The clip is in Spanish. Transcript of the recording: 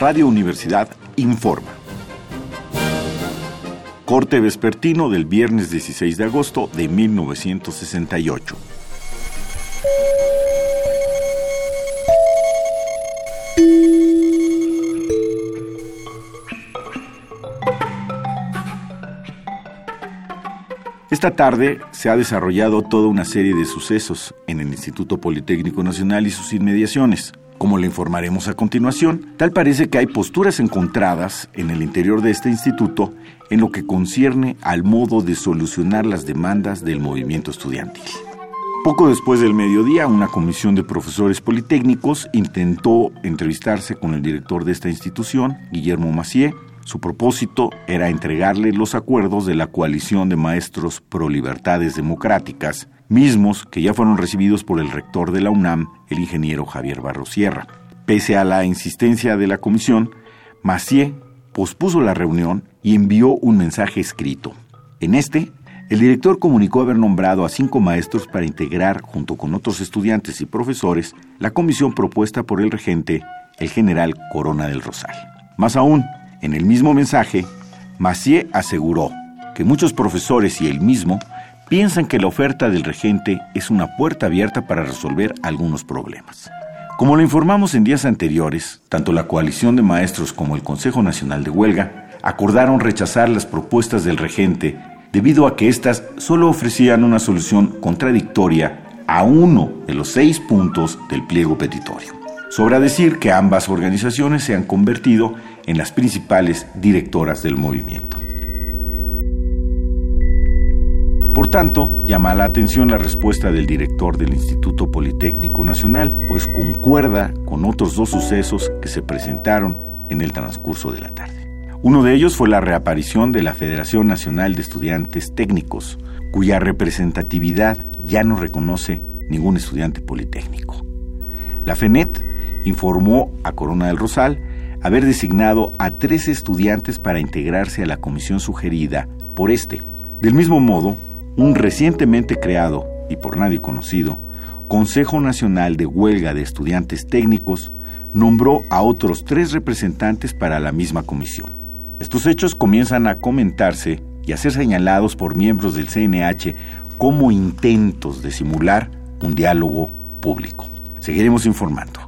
Radio Universidad informa. Corte vespertino del viernes 16 de agosto de 1968. Esta tarde se ha desarrollado toda una serie de sucesos en el Instituto Politécnico Nacional y sus inmediaciones. Como le informaremos a continuación, tal parece que hay posturas encontradas en el interior de este instituto en lo que concierne al modo de solucionar las demandas del movimiento estudiantil. Poco después del mediodía, una comisión de profesores politécnicos intentó entrevistarse con el director de esta institución, Guillermo Macié. Su propósito era entregarle los acuerdos de la coalición de maestros pro libertades democráticas mismos que ya fueron recibidos por el rector de la UNAM, el ingeniero Javier Barrosierra. Pese a la insistencia de la comisión, Macié pospuso la reunión y envió un mensaje escrito. En este, el director comunicó haber nombrado a cinco maestros para integrar, junto con otros estudiantes y profesores, la comisión propuesta por el regente, el general Corona del Rosal. Más aún, en el mismo mensaje, Macié aseguró que muchos profesores y él mismo piensan que la oferta del regente es una puerta abierta para resolver algunos problemas. Como lo informamos en días anteriores, tanto la coalición de maestros como el Consejo Nacional de Huelga acordaron rechazar las propuestas del regente debido a que éstas solo ofrecían una solución contradictoria a uno de los seis puntos del pliego petitorio. Sobra decir que ambas organizaciones se han convertido en las principales directoras del movimiento. Por tanto, llama la atención la respuesta del director del Instituto Politécnico Nacional, pues concuerda con otros dos sucesos que se presentaron en el transcurso de la tarde. Uno de ellos fue la reaparición de la Federación Nacional de Estudiantes Técnicos, cuya representatividad ya no reconoce ningún estudiante politécnico. La FENET informó a Corona del Rosal haber designado a tres estudiantes para integrarse a la comisión sugerida por este. Del mismo modo, un recientemente creado y por nadie conocido Consejo Nacional de Huelga de Estudiantes Técnicos nombró a otros tres representantes para la misma comisión. Estos hechos comienzan a comentarse y a ser señalados por miembros del CNH como intentos de simular un diálogo público. Seguiremos informando.